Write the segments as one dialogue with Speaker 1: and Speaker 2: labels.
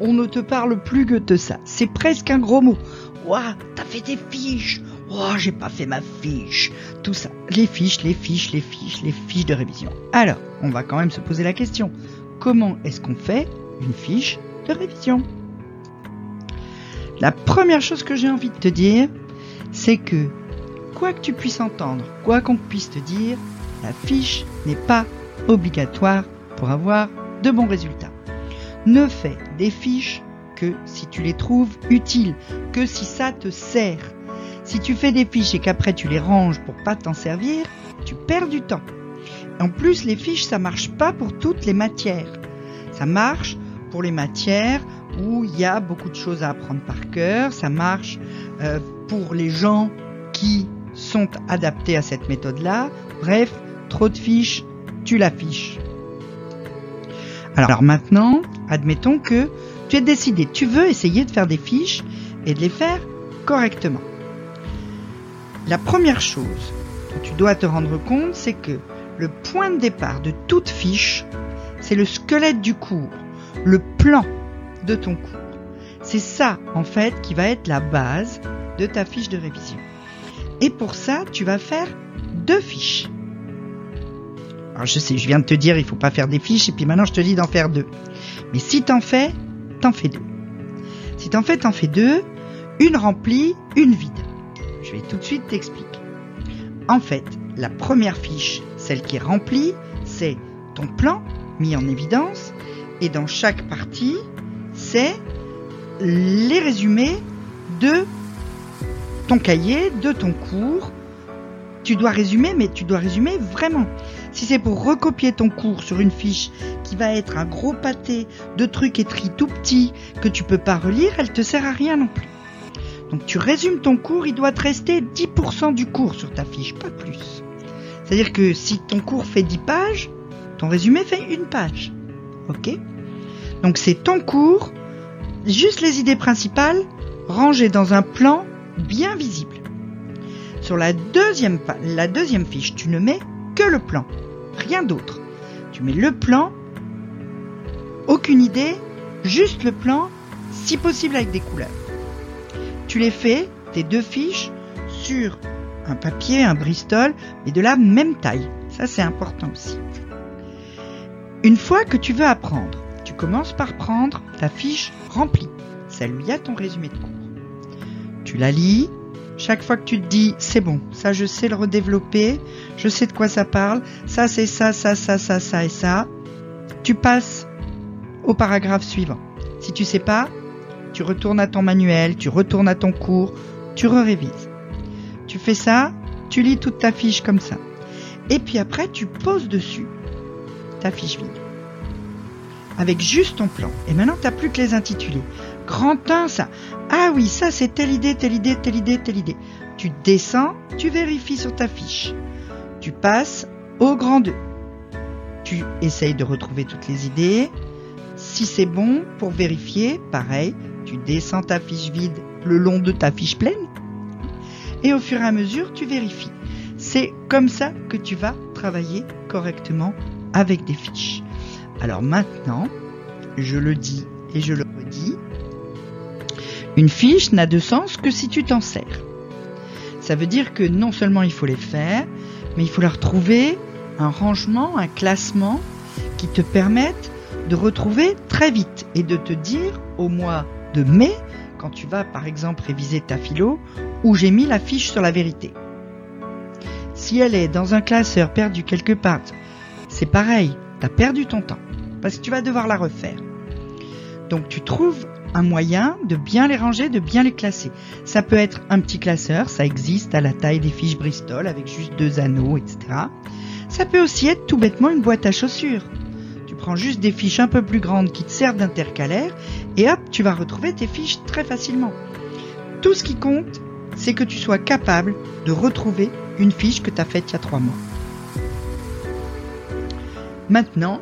Speaker 1: on ne te parle plus que de ça. C'est presque un gros mot. Ouah, t'as fait des fiches. Ouah, j'ai pas fait ma fiche. Tout ça. Les fiches, les fiches, les fiches, les fiches de révision. Alors, on va quand même se poser la question. Comment est-ce qu'on fait une fiche de révision? La première chose que j'ai envie de te dire, c'est que quoi que tu puisses entendre, quoi qu'on puisse te dire, la fiche n'est pas obligatoire pour avoir de bons résultats. Ne fais des fiches que si tu les trouves utiles, que si ça te sert. Si tu fais des fiches et qu'après tu les ranges pour pas t'en servir, tu perds du temps. En plus, les fiches, ça marche pas pour toutes les matières. Ça marche pour les matières où il y a beaucoup de choses à apprendre par cœur. Ça marche euh, pour les gens qui sont adaptés à cette méthode-là. Bref, trop de fiches, tu l'affiches. Alors maintenant, admettons que tu es décidé, tu veux essayer de faire des fiches et de les faire correctement. La première chose dont tu dois te rendre compte, c'est que le point de départ de toute fiche, c'est le squelette du cours, le plan de ton cours. C'est ça, en fait, qui va être la base de ta fiche de révision. Et pour ça, tu vas faire deux fiches. Je sais, je viens de te dire, il faut pas faire des fiches, et puis maintenant je te dis d'en faire deux. Mais si t'en fais, t'en fais deux. Si t'en fais, t'en fais deux, une remplie, une vide. Je vais tout de suite t'expliquer. En fait, la première fiche, celle qui est remplie, c'est ton plan mis en évidence, et dans chaque partie, c'est les résumés de ton cahier, de ton cours. Tu dois résumer, mais tu dois résumer vraiment. Si c'est pour recopier ton cours sur une fiche qui va être un gros pâté de trucs écrits tout petits que tu peux pas relire, elle te sert à rien non plus. Donc tu résumes ton cours, il doit te rester 10% du cours sur ta fiche, pas plus. C'est-à-dire que si ton cours fait 10 pages, ton résumé fait une page. Ok? Donc c'est ton cours, juste les idées principales rangées dans un plan bien visible. Sur la deuxième, la deuxième fiche, tu ne mets que le plan, rien d'autre. Tu mets le plan, aucune idée, juste le plan, si possible avec des couleurs. Tu les fais, tes deux fiches, sur un papier, un Bristol, mais de la même taille. Ça, c'est important aussi. Une fois que tu veux apprendre, tu commences par prendre ta fiche remplie. celle lui a ton résumé de cours. Tu la lis. Chaque fois que tu te dis, c'est bon, ça je sais le redévelopper, je sais de quoi ça parle, ça c'est ça, ça, ça, ça, ça et ça, tu passes au paragraphe suivant. Si tu sais pas, tu retournes à ton manuel, tu retournes à ton cours, tu révises. Tu fais ça, tu lis toute ta fiche comme ça. Et puis après, tu poses dessus ta fiche vide. Avec juste ton plan. Et maintenant, tu n'as plus que les intitulés. Grand 1, ça. Ah oui, ça c'est telle idée, telle idée, telle idée, telle idée. Tu descends, tu vérifies sur ta fiche. Tu passes au grand 2. Tu essayes de retrouver toutes les idées. Si c'est bon, pour vérifier, pareil, tu descends ta fiche vide le long de ta fiche pleine. Et au fur et à mesure, tu vérifies. C'est comme ça que tu vas travailler correctement avec des fiches. Alors maintenant, je le dis et je le redis, une fiche n'a de sens que si tu t'en sers. Ça veut dire que non seulement il faut les faire, mais il faut leur trouver un rangement, un classement qui te permette de retrouver très vite et de te dire au mois de mai, quand tu vas par exemple réviser ta philo, où j'ai mis la fiche sur la vérité. Si elle est dans un classeur perdu quelque part, c'est pareil, tu as perdu ton temps, parce que tu vas devoir la refaire. Donc tu trouves un moyen de bien les ranger, de bien les classer. Ça peut être un petit classeur, ça existe à la taille des fiches Bristol avec juste deux anneaux, etc. Ça peut aussi être tout bêtement une boîte à chaussures. Tu prends juste des fiches un peu plus grandes qui te servent d'intercalaire et hop, tu vas retrouver tes fiches très facilement. Tout ce qui compte, c'est que tu sois capable de retrouver une fiche que tu as faite il y a trois mois. Maintenant,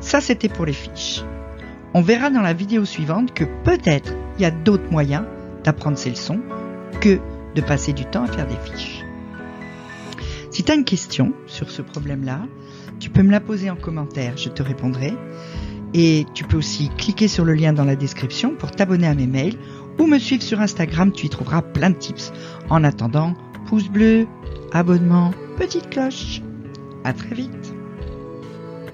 Speaker 1: ça c'était pour les fiches. On verra dans la vidéo suivante que peut-être il y a d'autres moyens d'apprendre ces leçons que de passer du temps à faire des fiches. Si tu as une question sur ce problème-là, tu peux me la poser en commentaire, je te répondrai. Et tu peux aussi cliquer sur le lien dans la description pour t'abonner à mes mails ou me suivre sur Instagram, tu y trouveras plein de tips. En attendant, pouce bleu, abonnement, petite cloche. À très vite.